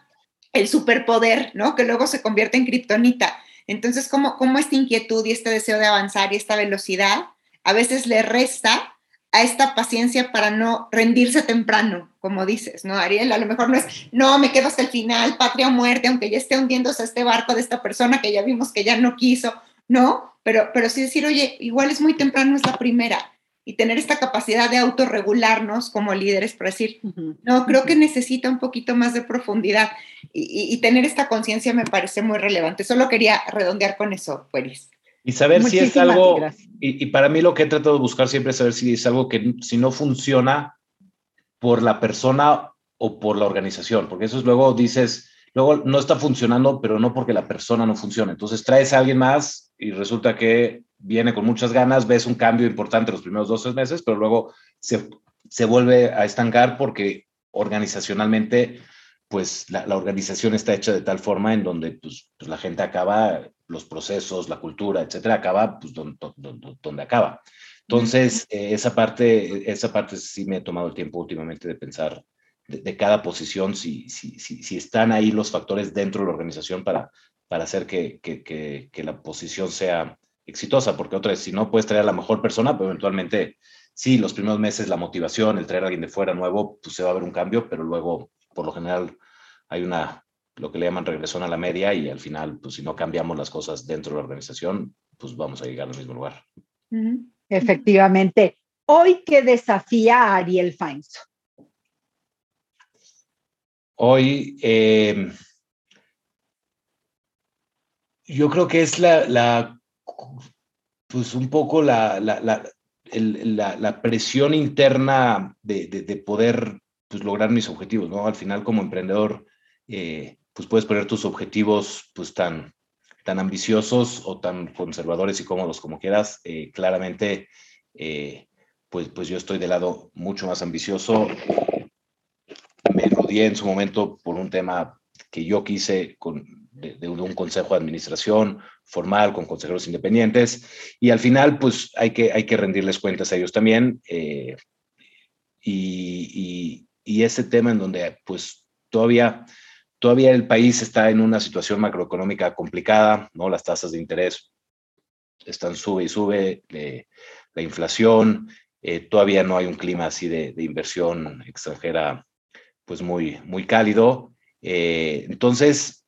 el superpoder, ¿no? Que luego se convierte en kriptonita. Entonces, ¿cómo, ¿cómo esta inquietud y este deseo de avanzar y esta velocidad a veces le resta a esta paciencia para no rendirse temprano, como dices, ¿no, Ariel? A lo mejor no es, no, me quedo hasta el final, patria o muerte, aunque ya esté hundiéndose este barco de esta persona que ya vimos que ya no quiso, ¿no? Pero, pero sí decir, oye, igual es muy temprano, es la primera. Y tener esta capacidad de autorregularnos como líderes para decir, no, creo que necesita un poquito más de profundidad. Y, tener esta conciencia me parece muy relevante. Solo quería redondear con eso, Pueris. Y saber si es algo, y, para mí lo que he tratado de buscar siempre es saber si es algo que si no funciona por la persona o por la organización, porque eso es luego dices, luego no está funcionando, pero no porque la persona no funcione. Entonces traes a alguien más y resulta que viene con muchas ganas, ves un cambio importante los primeros dos tres meses, pero luego se, se vuelve a estancar porque organizacionalmente pues la, organización está hecha de tal forma en donde pues, pues, la gente acaba, los procesos, la cultura, etcétera, acaba pues donde, donde, acaba. Entonces, eh, esa, parte, esa parte sí me he tomado el tiempo últimamente de pensar de, cada posición, si, si, si, si, están ahí los factores dentro de la organización para, para hacer que, que, que, que la posición sea exitosa, porque otra vez, si no puedes traer a la mejor persona, pues eventualmente, sí, los primeros meses la motivación, el traer a alguien de fuera nuevo, pues se va a ver un cambio, pero luego por lo general hay una, lo que le llaman regresión a la media y al final, pues si no cambiamos las cosas dentro de la organización, pues vamos a llegar al mismo lugar. Efectivamente. Hoy, ¿qué desafía a Ariel Feinso? Hoy, em, yo creo que es la, la pues un poco la, la, la, presión interna de, poder pues, lograr mis objetivos, ¿no? Al final como emprendedor, eh, pues puedes poner tus objetivos pues tan, tan ambiciosos o tan conservadores y cómodos como quieras. Eh, claramente, eh, pues, pues yo estoy del lado mucho más ambicioso. Me rodeé en su momento por un tema que yo quise con, de, un consejo de administración formal con consejeros independientes y al final pues hay que, hay que rendirles cuentas a ellos también eh, y, y, ese tema en donde pues todavía, todavía el país está en una situación macroeconómica complicada, ¿no? Las tasas de interés están sube y sube, eh, la inflación, eh, todavía no hay un clima así de, inversión extranjera pues muy, muy cálido. entonces,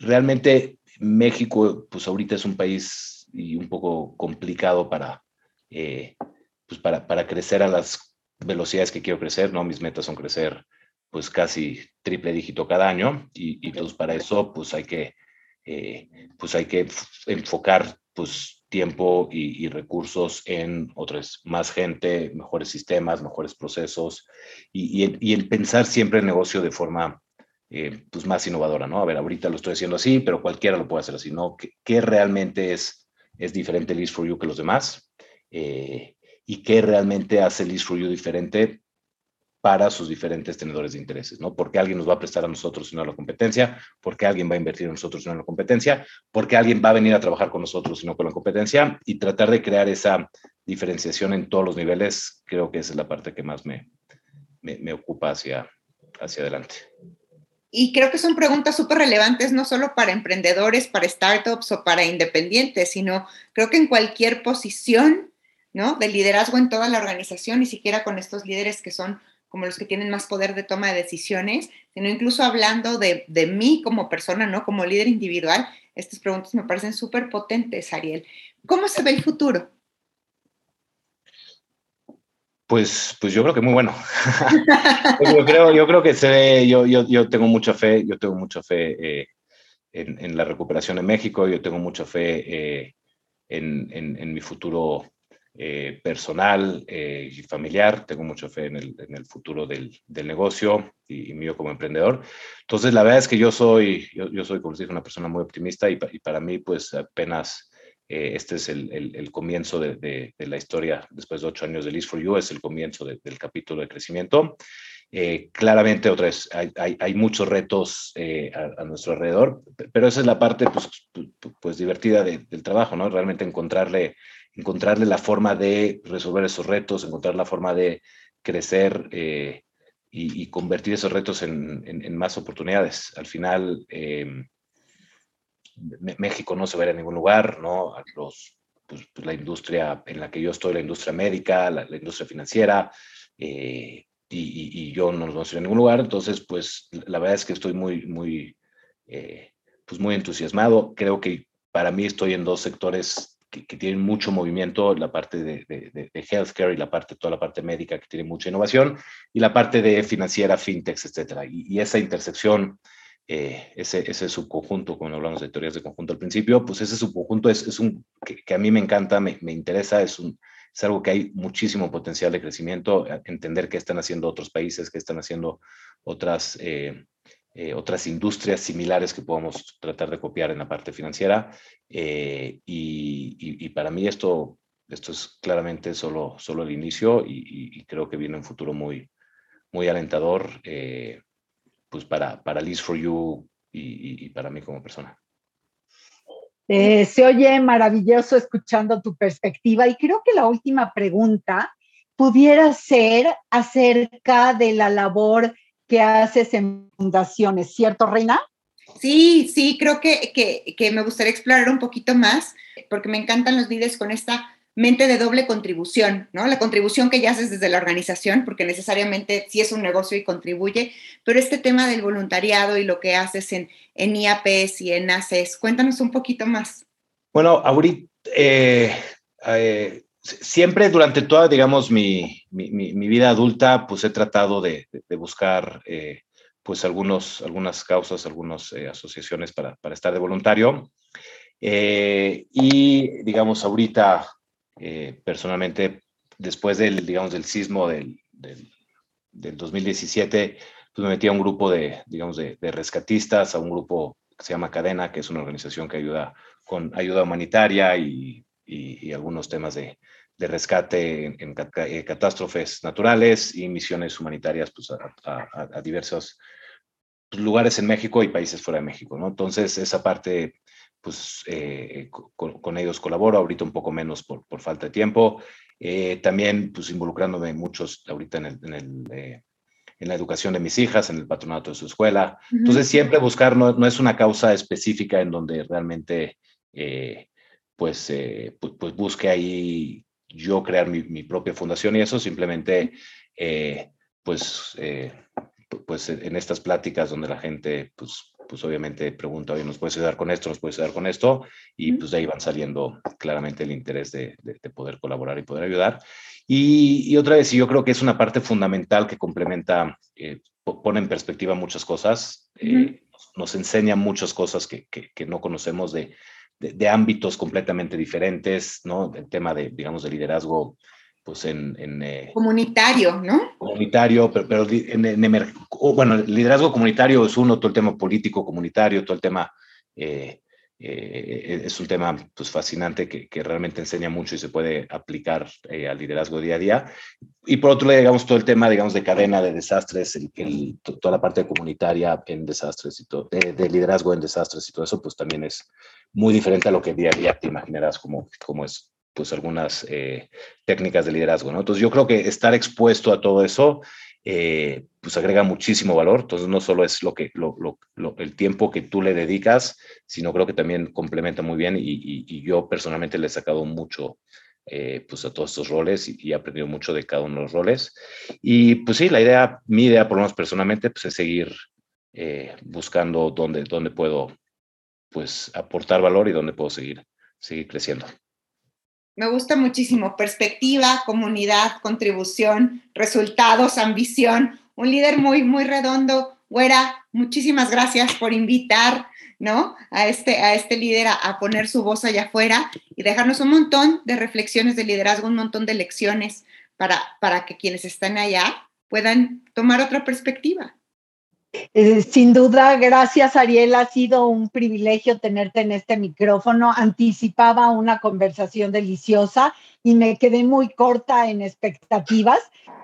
realmente México, pues ahorita es un país y un poco complicado para, eh, pues para, para, crecer a las velocidades que quiero crecer, ¿no? Mis metas son crecer pues casi triple dígito cada año y, y pues para eso pues hay que, eh, pues hay que enfocar pues tiempo y, recursos en otras, más gente, mejores sistemas, mejores procesos y, y, y el pensar siempre el negocio de forma eh, pues más innovadora, ¿no? A ver, ahorita lo estoy haciendo así, pero cualquiera lo puede hacer así, ¿no? ¿Qué, realmente es, es diferente List for You que los demás? Eh, ¿Y qué realmente hace List for You diferente para sus diferentes tenedores de intereses, ¿no? Porque alguien nos va a prestar a nosotros y no a la competencia, porque alguien va a invertir en nosotros y no en la competencia, porque alguien va a venir a trabajar con nosotros y no con la competencia, y tratar de crear esa diferenciación en todos los niveles, creo que esa es la parte que más me, me, me ocupa hacia, hacia adelante. Y creo que son preguntas súper relevantes, no solo para emprendedores, para startups o para independientes, sino creo que en cualquier posición, ¿no? De liderazgo en toda la organización, ni siquiera con estos líderes que son como los que tienen más poder de toma de decisiones, sino incluso hablando de, de mí como persona, ¿no? Como líder individual, estas preguntas me parecen súper potentes, Ariel. ¿Cómo se ve el futuro? Pues, pues yo creo que muy bueno. yo, creo, yo creo que se ve, yo, yo, yo tengo mucha fe, yo tengo mucha fe eh, en, en, la recuperación en México, yo tengo mucha fe eh, en, en, mi futuro eh, personal y familiar, tengo mucha fe en el, el futuro del, del negocio y, y, mío como emprendedor. Entonces, la verdad es que yo soy, yo, yo soy, como les dije, una persona muy optimista y, y para mí, pues apenas eh, este es el, el, el comienzo de, de, de, la historia, después de ocho años de List for You, es el comienzo de, del capítulo de crecimiento. Eh, claramente, otra vez, hay, hay, hay muchos retos eh, a, a, nuestro alrededor, pero esa es la parte pues, pues divertida del trabajo, ¿no? Realmente encontrarle, encontrarle la forma de resolver esos retos, encontrar la forma de crecer eh, y, y, convertir esos retos en, en, en, más oportunidades. Al final, eh, México no se va a ir a ningún lugar, ¿no? Los, pues, pues, la industria en la que yo estoy, la industria médica, la, industria financiera, eh, y, yo no nos vamos a ir a ningún lugar. Entonces, pues la verdad es que estoy muy, muy, eh, pues muy entusiasmado. Creo que para mí estoy en dos sectores que, tienen mucho movimiento, la parte de, de, de, healthcare y la parte, toda la parte médica que tiene mucha innovación, y la parte de financiera, fintechs, etcétera. Y esa intersección eh, ese, ese subconjunto, cuando hablamos de teorías de conjunto al principio, pues ese subconjunto es, es un que, que, a mí me encanta, me, me interesa, es, un, es algo que hay muchísimo potencial de crecimiento, entender qué están haciendo otros países, qué están haciendo otras, eh, eh, otras industrias similares que podamos tratar de copiar en la parte financiera. Eh, y, y, y, para mí esto, esto es claramente solo, solo el inicio y, y creo que viene un futuro muy, muy alentador. Eh, pues para, para Liz for You y, y para mí como persona. Eh, se oye maravilloso escuchando tu perspectiva y creo que la última pregunta pudiera ser acerca de la labor que haces en fundaciones, ¿cierto, Reina? Sí, sí, creo que, que, que me gustaría explorar un poquito más, porque me encantan los líderes con esta mente de doble contribución, ¿no? La contribución que ya haces desde la organización, porque necesariamente sí es un negocio y contribuye, pero este tema del voluntariado y lo que haces en, en IAPs y en ACES, cuéntanos un poquito más. Bueno, ahorita, eh, eh, siempre durante toda, digamos, mi, mi, vida adulta, pues he tratado de, de buscar, eh, pues, algunos, algunas causas, algunas asociaciones para, para, estar de voluntario. Y, digamos, ahorita eh, personalmente, después del, digamos, del sismo del, del, 2017, pues me metí a un grupo de, digamos, de, rescatistas, a un grupo que se llama Cadena, que es una organización que ayuda con ayuda humanitaria y, y, algunos temas de, de rescate en, eh, catástrofes naturales y misiones humanitarias pues, a, a, diversos lugares en México y países fuera de México, ¿no? Entonces, esa parte, pues, eh, con, ellos colaboro, ahorita un poco menos por, por falta de tiempo, eh, también, pues, involucrándome muchos ahorita en, el, en, el, en, la educación de mis hijas, en el patronato de su escuela. Entonces, siempre buscar, no, no, es una causa específica en donde realmente, pues, pues, pues, busque ahí yo crear mi, propia fundación y eso simplemente, eh, pues, eh, pues en estas pláticas donde la gente, pues, pues obviamente pregunta, oye, ¿nos puedes ayudar con esto? ¿Nos puedes ayudar con esto? Y pues de ahí van saliendo claramente el interés de, de, poder colaborar y poder ayudar. Y, y, otra vez, yo creo que es una parte fundamental que complementa, eh, pone en perspectiva muchas cosas, nos enseña muchas cosas que, que, que no conocemos de, de, ámbitos completamente diferentes, ¿no? El tema de, digamos, de liderazgo, pues en... en eh, comunitario, ¿no? Comunitario, pero, pero en, en bueno, el liderazgo comunitario es uno, todo el tema político comunitario, todo el tema... Eh, eh, es un tema pues, fascinante que, que, realmente enseña mucho y se puede aplicar al liderazgo día a día. Y por otro lado, digamos, todo el tema, digamos, de cadena de desastres, el, toda la parte comunitaria en desastres y todo, de, liderazgo en desastres y todo eso, pues también es, muy diferente a lo que día a día te imaginarás como, como es pues algunas eh, técnicas de liderazgo, ¿no? Entonces yo creo que estar expuesto a todo eso eh, pues agrega muchísimo valor, entonces no solo es lo que, lo, lo, el tiempo que tú le dedicas, sino creo que también complementa muy bien y, y, yo personalmente le he sacado mucho eh, pues a todos estos roles y, he aprendido mucho de cada uno de los roles. Y pues sí, la idea, mi idea por lo menos personalmente, pues es seguir buscando dónde, dónde puedo pues aportar valor y dónde puedo seguir, seguir creciendo. Me gusta muchísimo. Perspectiva, comunidad, contribución, resultados, ambición. Un líder muy, muy redondo. Güera, muchísimas gracias por invitar, ¿no? A este, a este líder a, poner su voz allá afuera y dejarnos un montón de reflexiones de liderazgo, un montón de lecciones para, para que quienes están allá puedan tomar otra perspectiva. Eh, sin duda, gracias Ariel, ha sido un privilegio tenerte en este micrófono. Anticipaba una conversación deliciosa y me quedé muy corta en expectativas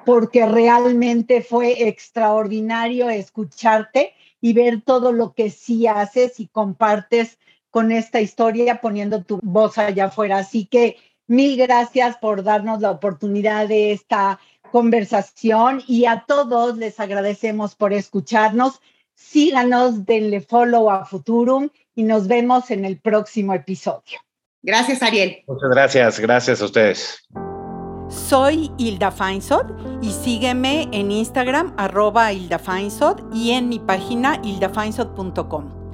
porque realmente fue extraordinario escucharte y ver todo lo que sí haces y compartes con esta historia poniendo tu voz allá afuera. Así que mil gracias por darnos la oportunidad de esta conversación y a todos les agradecemos por escucharnos. Síganos, denle follow a Futurum y nos vemos en el próximo episodio. Gracias, Ariel. Muchas gracias, gracias a ustedes. Soy Hilda Feinsod y sígueme en Instagram arroba Hilda Feinsod y en mi página hildafeinsod.com.